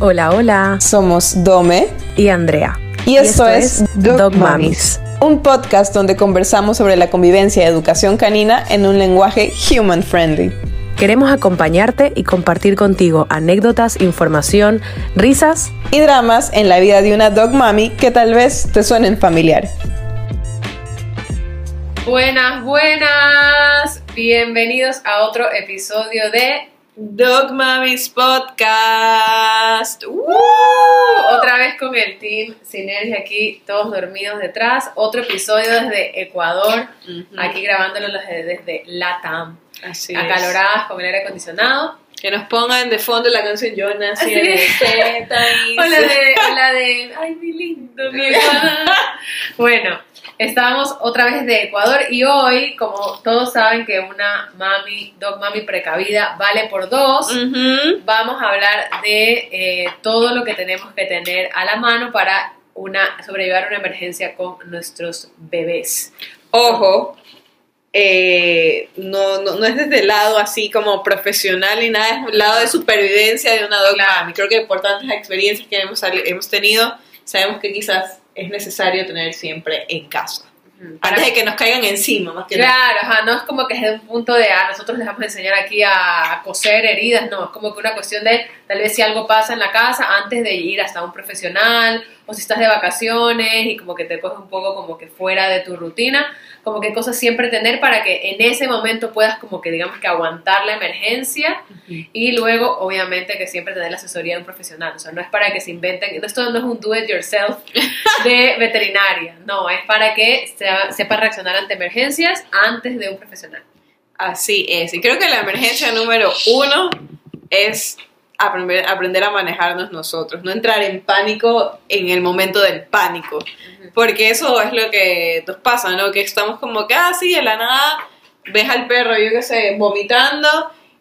Hola, hola. Somos Dome Y Andrea. y esto, es Dog Mamis, un podcast donde conversamos sobre la convivencia y educación canina en un lenguaje human friendly. Queremos acompañarte y compartir contigo anécdotas, información, risas. Y dramas en la vida de una dog mami que tal vez te suenen familiar. Buenas, buenas. Bienvenidos a otro episodio de Dog Mamis Podcast. Uh, otra vez con el team Sinergia aquí, todos dormidos detrás. Otro episodio desde Ecuador, aquí grabándolo desde, desde Latam. Así Acaloradas con el aire acondicionado. Que nos pongan de fondo la canción Yo nací Sí. en Z-País. O la de, o la de, ay, mi lindo, mi. Bueno, estamos otra vez de Ecuador y hoy, como todos saben que una mami, dog mami precavida vale por dos, vamos a hablar de eh, todo lo que tenemos que tener a la mano para una, sobrellevar una emergencia con nuestros bebés. Ojo, eh, no, no, no es desde el lado así como profesional ni nada, es el lado de supervivencia de una dog Claro. Creo que por tantas experiencias que hemos, hemos tenido, sabemos que quizás es necesario tener siempre en casa. Para- Antes de que nos caigan encima, más que nada. Claro, ajá, no es como que es de un punto de, ah, nosotros les vamos a enseñar aquí a, a coser heridas, no, es como que una cuestión de, tal vez si algo pasa en la casa, antes de ir hasta un profesional, o si estás de vacaciones y como que te coges un poco como que fuera de tu rutina, como que cosas siempre tener para que en ese momento puedas como que digamos que aguantar la emergencia y luego obviamente que siempre tener la asesoría de un profesional, o sea, no es para que se inventen, esto no es un do it yourself de veterinaria, no, es para que se- sepa reaccionar ante emergencias antes de un profesional. Así es. Y creo que la emergencia número uno es aprender, aprender a manejarnos nosotros, no entrar en pánico en el momento del pánico. Porque eso es lo que nos pasa, ¿no? Que estamos como que, ah, de la nada ves al perro, yo qué sé, vomitando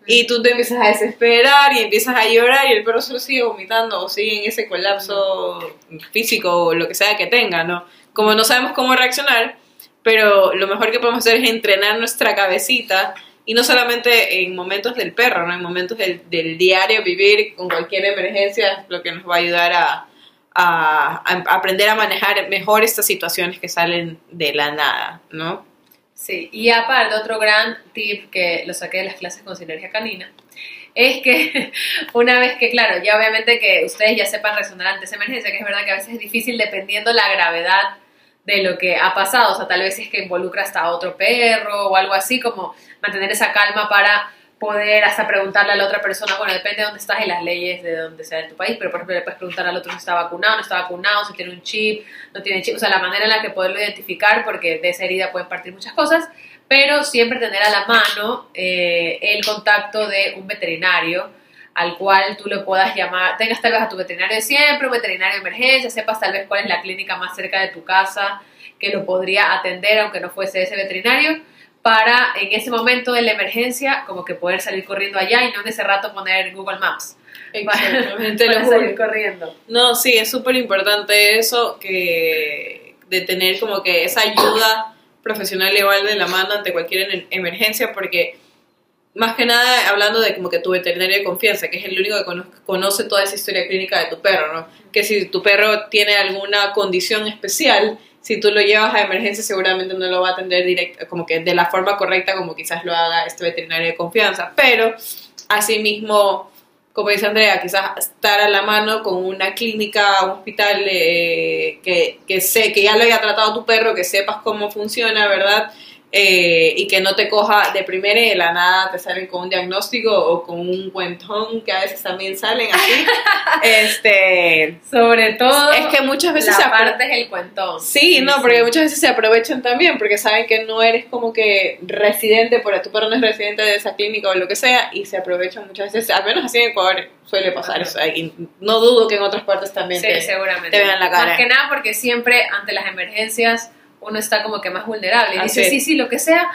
y tú te empiezas a desesperar y empiezas a llorar y el perro solo sigue vomitando o sigue en ese colapso físico o lo que sea que tenga, ¿no? Como no sabemos cómo reaccionar, pero lo mejor que podemos hacer es entrenar nuestra cabecita y no solamente en momentos del perro, ¿no? En momentos del, diario vivir con cualquier emergencia es lo que nos va a ayudar a, aprender a manejar mejor estas situaciones que salen de la nada, ¿no? Sí, y aparte otro gran tip que lo saqué de las clases con sinergia canina es que una vez que, claro, ya obviamente que ustedes ya sepan reaccionar ante esa emergencia, que es verdad que a veces es difícil dependiendo la gravedad de lo que ha pasado, o sea, tal vez es que involucra hasta a otro perro o algo así, como mantener esa calma para poder hasta preguntarle a la otra persona, bueno, depende de dónde estás y las leyes de dónde sea en tu país, pero por ejemplo le puedes preguntar al otro si está vacunado, no está vacunado, si tiene un chip, no tiene chip, o sea, la manera en la que poderlo identificar, porque de esa herida pueden partir muchas cosas, pero siempre tener a la mano eh, el contacto de un veterinario al cual tú le puedas llamar, tengas tal vez a tu veterinario de siempre, un veterinario de emergencia, sepas tal vez cuál es la clínica más cerca de tu casa que lo podría atender aunque no fuese ese veterinario, para en ese momento de la emergencia como que poder salir corriendo allá y no en ese rato poner Google Maps. Exactamente, para lo salir juro. corriendo. No, sí, es súper importante eso, que de tener como que esa ayuda profesional igual de la mano ante cualquier en- emergencia, porque más que nada hablando de como que tu veterinario de confianza, que es el único que cono- conoce toda esa historia clínica de tu perro, ¿no? Que si tu perro tiene alguna condición especial, si tú lo llevas a emergencia seguramente no lo va a atender directo, como que de la forma correcta como quizás lo haga este veterinario de confianza, pero asimismo como dice Andrea, quizás estar a la mano con una clínica, un hospital eh, que, que sé que ya lo haya tratado tu perro, que sepas cómo funciona, ¿verdad? Eh, y que no te coja de primera y de la nada te salen con un diagnóstico o con un cuentón que a veces también salen así. este, Sobre todo es que muchas veces la se parte es el cuentón. Sí, no, porque muchas veces se aprovechan también porque saben que no eres como que residente, por tu perro no es residente de esa clínica o lo que sea, y se aprovechan muchas veces, al menos así en Ecuador suele pasar eso, y no dudo que en otras partes también Sí, te- seguramente. te vean la cara. Más que nada porque siempre ante las emergencias uno está como que más vulnerable. Y Así dice, es. sí, sí, lo que sea,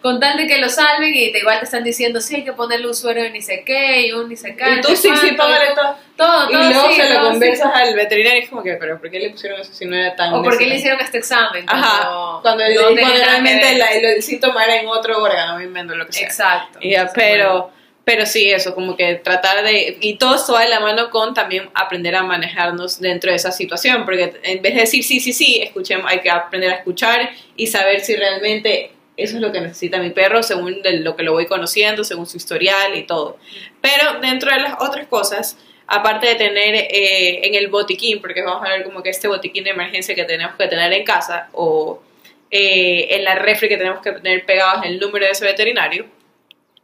con tal de que lo salven y te, igual te están diciendo, sí, hay que ponerle un suero de ni sé qué y un ni sé qué. Y tú sí, sí, págale y tú- todo. Todo, Y todo, luego sí, se lo todo, conversas sí. al veterinario y es como que, pero ¿por qué le pusieron eso si no era tan O por qué le hicieron este examen. Ajá, cuando, el- no cuando que realmente el, el síntoma era en otro órgano, me invento lo que sea. Exacto. Ya, Entonces, pero, bueno. Pero sí, eso, como que tratar de... Y todo esto va de la mano con también aprender a manejarnos dentro de esa situación, porque en vez de decir sí, sí, sí, escuchemos, hay que aprender a escuchar y saber si realmente eso es lo que necesita mi perro según lo que lo voy conociendo, según su historial y todo. Pero dentro de las otras cosas, aparte de tener eh, en el botiquín, porque vamos a ver como que este botiquín de emergencia que tenemos que tener en casa o eh, en la refri que tenemos que tener pegados el número de ese veterinario,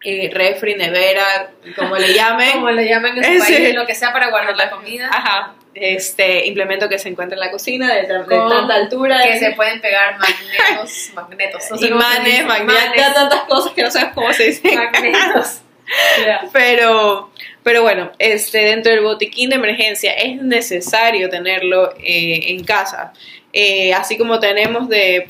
eh, refri, nevera, como le llamen. Como le llamen en su Ese- país, lo que sea para guardar la comida. Ajá. Este implemento que se encuentra en la cocina de, tanta altura. Que se pueden pegar magnetos, magnetos, no sé imanes, dice, magnetos, tantas cosas que no sabes cómo se dicen. magnetos. Pero, pero bueno, este, dentro del botiquín de emergencia es necesario tenerlo eh, en casa. Eh, así como tenemos de.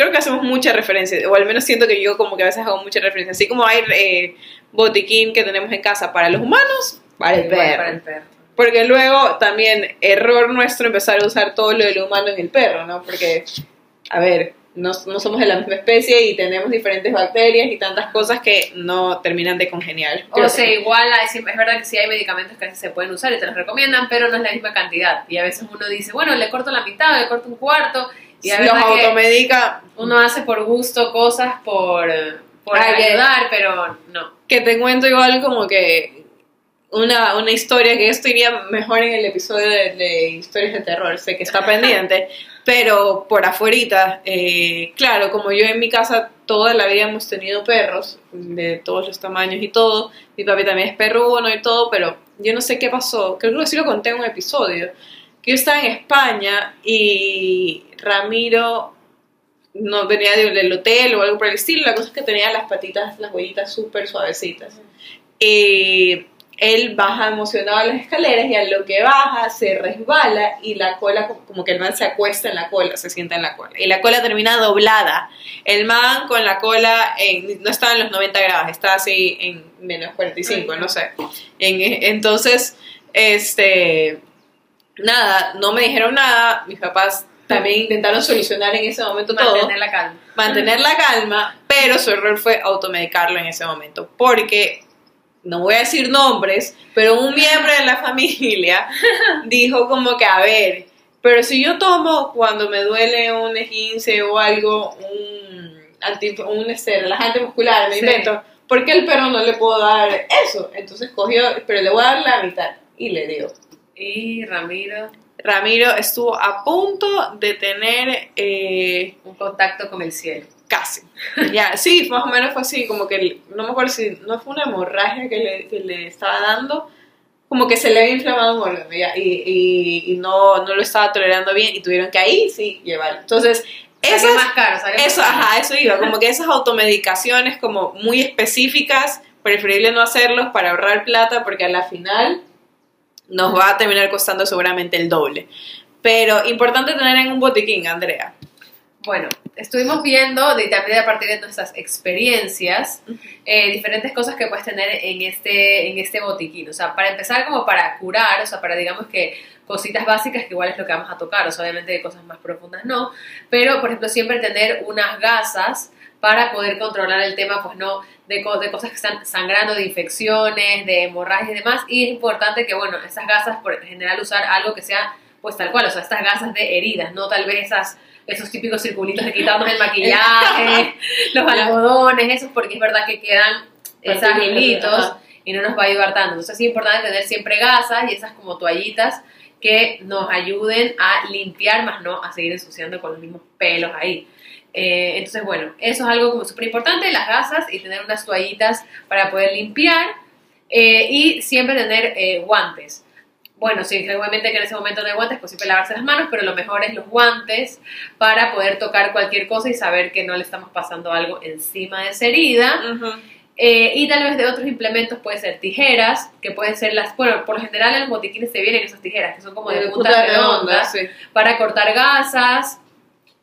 Creo que hacemos mucha referencia, o al menos siento que yo como que a veces hago mucha referencia. Así como hay eh, botiquín que tenemos en casa para los humanos, para el perro. para el perro. Porque luego también error nuestro empezar a usar todo lo de lo humano en el perro, ¿no? Porque, a ver, no, no somos de la misma especie y tenemos diferentes bacterias y tantas cosas que no terminan de congeniar. O sea, igual hay- es verdad que sí hay medicamentos que se pueden usar y te los recomiendan, pero no es la misma cantidad. Y a veces uno dice, bueno, le corto la mitad, le corto un cuarto. Y los automedica, uno hace por gusto cosas, por, por Ah, ayudar, pero no. que te cuento igual como que una, una historia que esto iría mejor en el episodio de, de historias de terror, sé que está pendiente, pero por afuerita, eh, claro, como yo en mi casa toda la vida hemos tenido perros de todos los tamaños y todo, mi papi también es perruno y todo, pero yo no sé qué pasó, creo que sí lo conté en un episodio, que yo estaba en España y Ramiro no venía de- del hotel o algo por el estilo, la cosa es que tenía las patitas, las huellitas súper suavecitas. Eh, él baja emocionado las escaleras y a lo que baja se resbala y la cola, como- como que el man se acuesta en la cola, se sienta en la cola. Y la cola termina doblada. El man con la cola, en- no estaba en los 90 grados, estaba así en menos 45, no sé. En- entonces, este, nada, no me dijeron nada, mis papás también intentaron solucionar en ese momento todo Mantener la calma. mantener la calma, pero su error fue automedicarlo en ese momento, porque no voy a decir nombres, pero un miembro de la familia dijo como que, a ver, pero si yo tomo cuando me duele un esguince o algo, un, anti, un este, relajante muscular, me Sí. invento, ¿por qué el perro no le puedo dar eso? Entonces cogió, pero le voy a dar la mitad, y le dio. Y Ramiro, Ramiro estuvo a punto de tener... eh, un contacto con el cielo. Casi. Ya, sí, más o menos fue así, como que no me acuerdo si no fue una hemorragia que le, que le estaba dando, como que se le había inflamado un órgano ya, y, y, y no, no lo estaba tolerando bien y tuvieron que ahí sí llevarlo. Entonces, Salió esas, más caro, salió más eso, caro. ajá, eso iba, como que esas automedicaciones como muy específicas, preferible no hacerlos para ahorrar plata porque a la final nos va a terminar costando seguramente el doble. Pero importante tener en un botiquín, Andrea. Bueno, estuvimos viendo de, también a partir de nuestras experiencias eh, diferentes cosas que puedes tener en este, en este botiquín. O sea, para empezar como para curar, o sea, para digamos que cositas básicas que igual es lo que vamos a tocar, o sea, obviamente de cosas más profundas no, pero por ejemplo siempre tener unas gasas para poder controlar el tema, pues no, de, co- de cosas que están sangrando, de infecciones, de hemorragias y demás, y es importante que, bueno, esas gasas por general usar algo que sea pues tal cual, o sea, estas gasas de heridas, no tal vez esas esos típicos circulitos de quitarnos el maquillaje, los algodones, esos porque es verdad que quedan esos hilitos y no nos va a ayudar tanto. Entonces es importante tener siempre gasas y esas como toallitas que nos ayuden a limpiar, más no a seguir ensuciando con los mismos pelos ahí. Eh, entonces, bueno, eso es algo como súper importante, las gasas y tener unas toallitas para poder limpiar eh, y siempre tener eh, guantes. Bueno, sí, obviamente que en ese momento no hay guantes, pues siempre lavarse las manos, pero lo mejor es los guantes para poder tocar cualquier cosa y saber que no le estamos pasando algo encima de esa herida. Eh, y tal vez de otros implementos puede ser tijeras, que pueden ser las, bueno, por lo general en los botiquines te vienen esas tijeras, que son como de, De punta punta redonda, redonda, sí. para cortar gasas,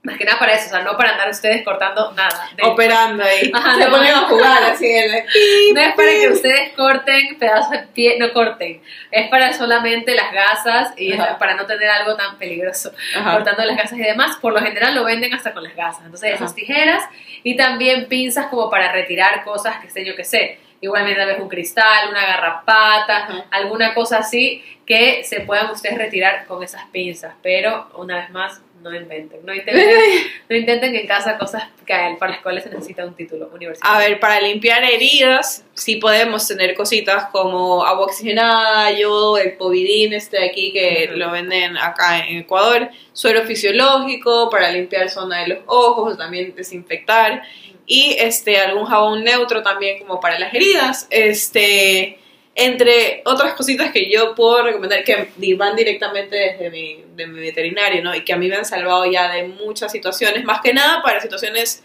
más que nada para eso, o sea, no para andar ustedes cortando nada. de- Operando ahí. Ajá, Se no. ponen a jugar así. El, no es para que ustedes corten pedazos de pie, no corten, es para solamente las gasas y es para no tener algo tan peligroso Ajá. cortando las gasas y demás. Por lo general lo venden hasta con las gasas. Entonces, Ajá. esas tijeras y también pinzas como para retirar cosas que sé yo que sé, igualmente tal vez un cristal, una garrapata, alguna cosa así que se puedan ustedes retirar con esas pinzas, pero una vez más, no inventen, no intenten, no intenten en casa cosas que, para las cuales se necesita un título universitario. A ver, para limpiar heridas, sí podemos tener cositas como agua oxigenada, yodo, el povidín este de aquí que lo venden acá en Ecuador, suero fisiológico para limpiar zona de los ojos, también desinfectar y este algún jabón neutro también como para las heridas. Este, entre otras cositas que yo puedo recomendar que van directamente desde mi, de mi veterinario, ¿no? Y que a mí me han salvado ya de muchas situaciones, más que nada para situaciones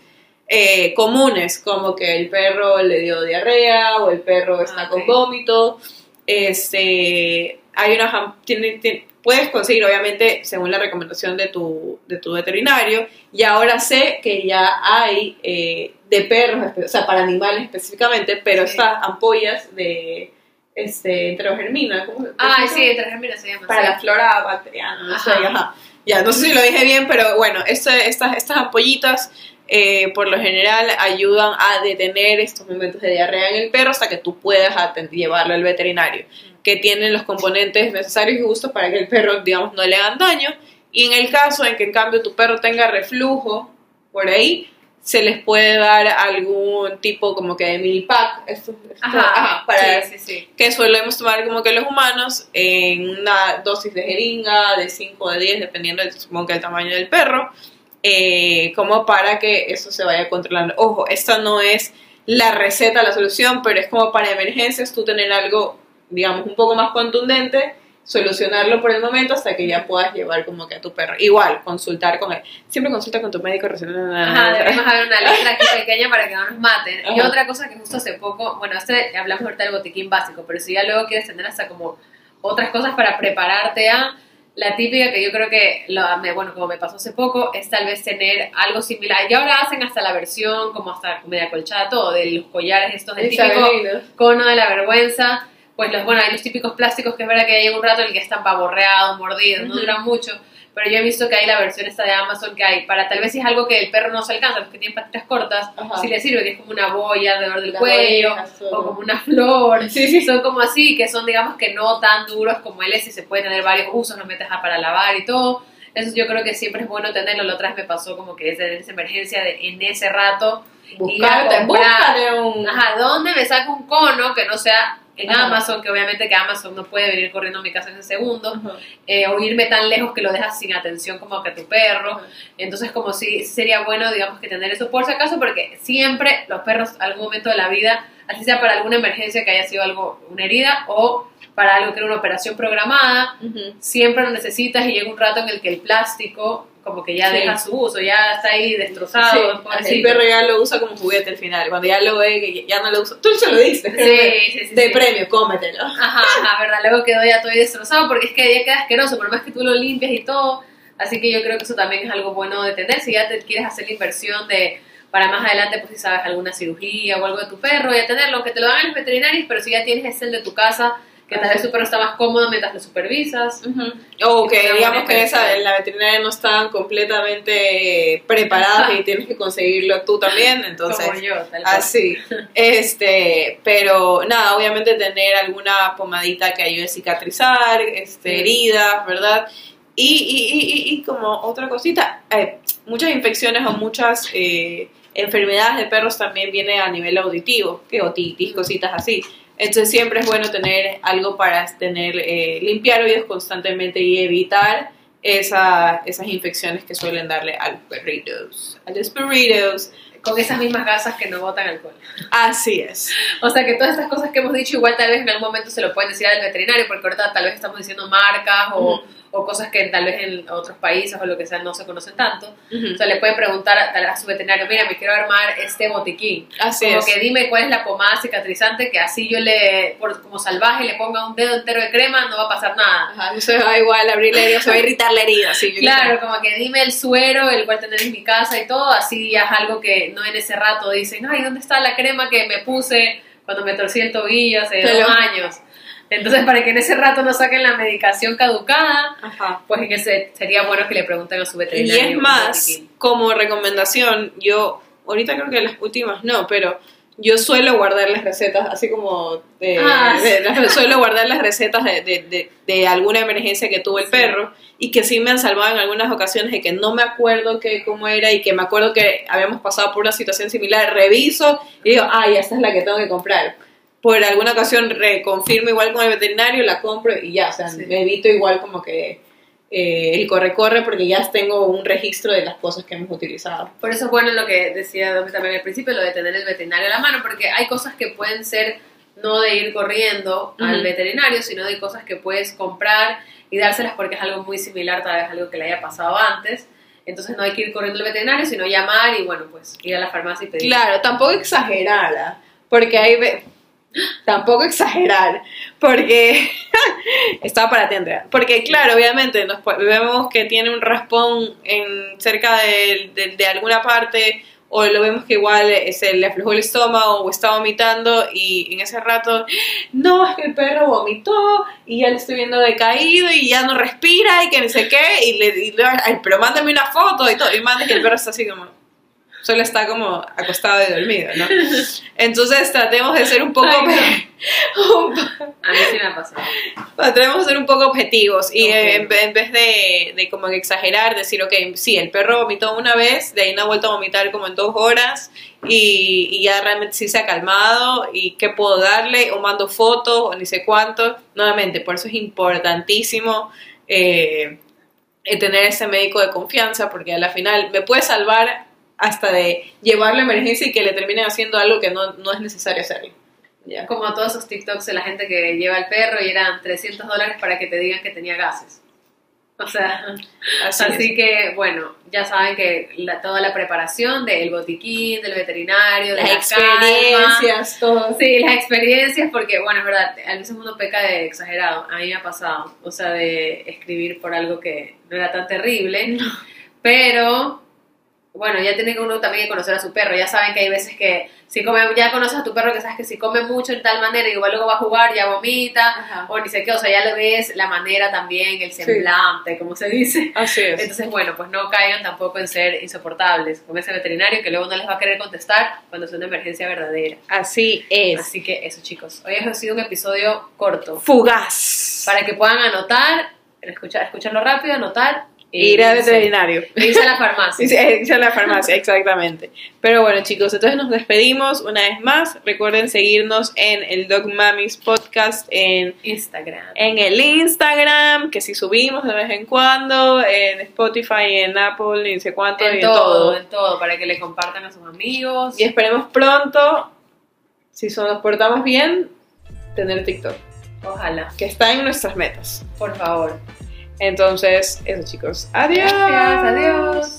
eh, comunes, como que el perro le dio diarrea o el perro está Ah, con vómito. Este, hay una, tiene- tiene- puedes conseguir, obviamente, según la recomendación de tu, de tu veterinario. Y ahora sé que ya hay eh, de perros, o sea, para animales específicamente, pero Sí. estas ampollas de este, enterogermina, ¿cómo Ah, sí, germinas se llama. para sí. la flora bacteriana, no sé, Ajá. Ya, no sé si lo dije bien, pero bueno, este- estas, estas ampollitas eh, por lo general ayudan a detener estos momentos de diarrea en el perro hasta que tú puedas llevarlo al veterinario, que tienen los componentes necesarios y justos para que el perro, digamos, no le hagan daño. Y en el caso en que en cambio tu perro tenga reflujo por ahí, se les puede dar algún tipo como que de mini pack, esto- esto- Ajá, ajá, para, sí, sí, sí. que solemos tomar como que los humanos en una dosis de jeringa de 5 o de 10, dependiendo del, supongo que el tamaño del perro, eh, como para que eso se vaya controlando. Ojo, esta no es la receta, la solución, pero es como para emergencias tú tener algo, digamos, un poco más contundente, solucionarlo por el momento hasta que ya puedas llevar como que a tu perro. Igual, consultar con él. Siempre consulta con tu médico recién. Ajá, debemos haber una letra aquí pequeña para que no nos maten. Y Ajá. otra cosa que justo hace poco, bueno, este hablamos ahorita del botiquín básico, pero si ya luego quieres tener hasta como otras cosas para prepararte a la típica que yo creo que, lo- bueno, como me pasó hace poco, es tal vez tener algo similar. Y ahora hacen hasta la versión, como hasta media colchada, todo, de los collares estos, del típico cono de la vergüenza, pues los, bueno, hay los típicos plásticos que es verdad que llega un rato en el que están pavorreados, mordidos, no Ujú. duran mucho, pero yo he visto que hay la versión esta de Amazon que hay, para tal vez si es algo que el perro no se alcanza, los que tienen patitas cortas, Ajá. si le sirve, que es como una boya alrededor del Las cuello, o como una flor, Sí, sí. son como así, que son digamos que no tan duros como él es y se puede tener varios usos, los metes a- para lavar y todo. Eso yo creo que siempre es bueno tenerlo. La otra vez me pasó como que es de esa emergencia de en ese rato Buscarte, ir a comprar. un... Ajá, ¿dónde me saco un cono que no sea en Ajá. Amazon? Que obviamente que Amazon no puede venir corriendo a mi casa en ese segundo. Eh, o irme tan lejos que lo dejas sin atención como que tu perro. Entonces, como si sería bueno, digamos, que tener eso por si acaso, porque siempre los perros, algún momento de la vida, así sea para alguna emergencia que haya sido algo, una herida, o para algo que era una operación programada, siempre lo necesitas y llega un rato en el que el plástico como que ya Sí. deja su uso, ya está ahí destrozado. Sí, el perro ya lo usa como juguete al final. Cuando ya lo ve, que ya no lo usa. Tú se lo diste. Sí, De premio, cómetelo. Ajá, ajá, verdad, luego quedó ya todo ahí destrozado porque es que ya queda asqueroso, por más que tú lo limpias y todo. Así que yo creo que eso también es algo bueno de tener. Si ya te quieres hacer la inversión de para más adelante, pues si sabes alguna cirugía o algo de tu perro, ya tenerlo, aunque te lo hagan los veterinarios, pero si ya tienes ese de tu casa, que tal vez tu perro está más cómodo mientras lo supervisas. O que digamos que esa, la veterinaria no están completamente preparadas y tienes que conseguirlo tú también, entonces como yo, tal cual. así. Este, pero nada, obviamente tener alguna pomadita que ayude a cicatrizar, este, Sí. heridas, ¿verdad? Y, y, y, y- y como otra cosita, eh, muchas infecciones o muchas eh, enfermedades de perros también vienen a nivel auditivo, que otitis, cositas así. Entonces siempre es bueno tener algo para tener, eh, limpiar oídos constantemente y evitar esa, esas infecciones que suelen darle a los perritos, a los perritos. Con esas mismas gasas que no botan alcohol. Así es. O sea que todas estas cosas que hemos dicho, igual tal vez en algún momento se lo pueden decir al veterinario, porque ahorita tal vez estamos diciendo marcas o. o cosas que tal vez en otros países o lo que sea no se conocen tanto. Ujú. O sea, le pueden preguntar a, a su veterinario, mira, me quiero armar este botiquín. Así como es. que dime cuál es la pomada cicatrizante que así yo le, por, como salvaje, le ponga un dedo entero de crema, no va a pasar nada. Ajá, no se va igual a abrir la herida, se va a irritar la herida. yo Claro, como que dime el suero, el cual tener en mi casa y todo, así ya es algo que no en ese rato dicen, ay, ¿dónde está la crema que me puse cuando me torcí el tobillo hace Pero- dos años? Entonces, para que en ese rato no saquen la medicación caducada, Ajá. pues en ese sería bueno que le pregunten a su Y veterinario. es un más, como recomendación, yo ahorita creo que las últimas no, pero yo suelo guardar las recetas, así como de- Ah, de- de- suelo guardar las recetas de, de- de- de alguna emergencia que tuvo el Sí. perro y que sí me han salvado en algunas ocasiones de que no me acuerdo que, cómo era y que me acuerdo que habíamos pasado por una situación similar, reviso y digo, ay, esta es la que tengo que comprar. Por alguna ocasión reconfirmo igual con el veterinario, la compro y ya, o sea, Sí. me evito igual como que eh, el corre-corre porque ya tengo un registro de las cosas que hemos utilizado. Por eso es bueno lo que decía Domi también al principio, lo de tener el veterinario a la mano, porque hay cosas que pueden ser no de ir corriendo al veterinario, sino de cosas que puedes comprar y dárselas porque es algo muy similar, tal vez algo que le haya pasado antes. Entonces no hay que ir corriendo al veterinario, sino llamar y bueno, pues ir a la farmacia y pedir. Claro, tampoco exagerar, ¿ah? porque hay... Tampoco exagerar, porque estaba para ti. Porque claro, obviamente nos vemos que tiene un raspón en cerca de, de- alguna parte o lo vemos que igual eh, se le aflojó el estómago o está vomitando y en ese rato, no, es que el perro vomitó y ya le estoy viendo decaído y ya no respira y que no sé qué y le ay, pero mándame una foto y todo y manda que el perro está así como solo está como acostado y dormido, ¿no? Entonces tratemos de ser un poco Ay, un po- A mí sí me ha pasado. tratemos de ser un poco objetivos y en, ve- en vez de, de como exagerar, decir, ok, sí, el perro vomitó una vez, de ahí no ha vuelto a vomitar como en dos horas y, y ya realmente sí se ha calmado y qué puedo darle o mando fotos o ni sé cuánto. Nuevamente, por eso es importantísimo eh, eh, tener ese médico de confianza porque a la final me puede salvar hasta de llevarlo a emergencia y que le terminen haciendo algo que no, no es necesario hacerlo. ¿ya? Como todos esos TikToks de la gente que lleva al perro y eran 300 dólares para que te digan que tenía gases. O sea, Así, así, que bueno, ya saben que la- toda la preparación del botiquín, del veterinario, de las la calma, experiencias, todo. Sí, las experiencias, porque, bueno, es verdad, a veces uno peca de exagerado. A mí me ha pasado, o sea, de escribir por algo que no era tan terrible. Pero, bueno, ya tiene uno también que conocer a su perro. Ya saben que hay veces que si come, ya conoces a tu perro que sabes que si come mucho en tal manera, igual luego va a jugar, ya vomita, Ajá. o ni sé qué, o sea, ya le ves la manera también, el semblante, como se dice. Así es. Entonces, bueno, pues no caigan tampoco en ser insoportables con ese veterinario que luego no les va a querer contestar cuando es una emergencia verdadera. Así es. Así que eso, chicos. Hoy ha sido un episodio corto. Fugaz. Para que puedan anotar, escuchar, escucharlo rápido, anotar. Ir al irse- veterinario. e irse a la farmacia. Sí, sí, irse a la farmacia, exactamente. Pero bueno, chicos, entonces nos despedimos una vez más. Recuerden seguirnos en el Dog Mamis Podcast en, Instagram. en el Instagram, que si subimos de vez en cuando, en Spotify, en Apple, ni sé cuánto, y En en todo, todo. en todo, para que le compartan a sus amigos. Y esperemos pronto, si nos portamos bien, tener TikTok, Ojalá, que está en nuestras metas. por favor. Entonces, eso chicos. Adiós. Gracias, adiós.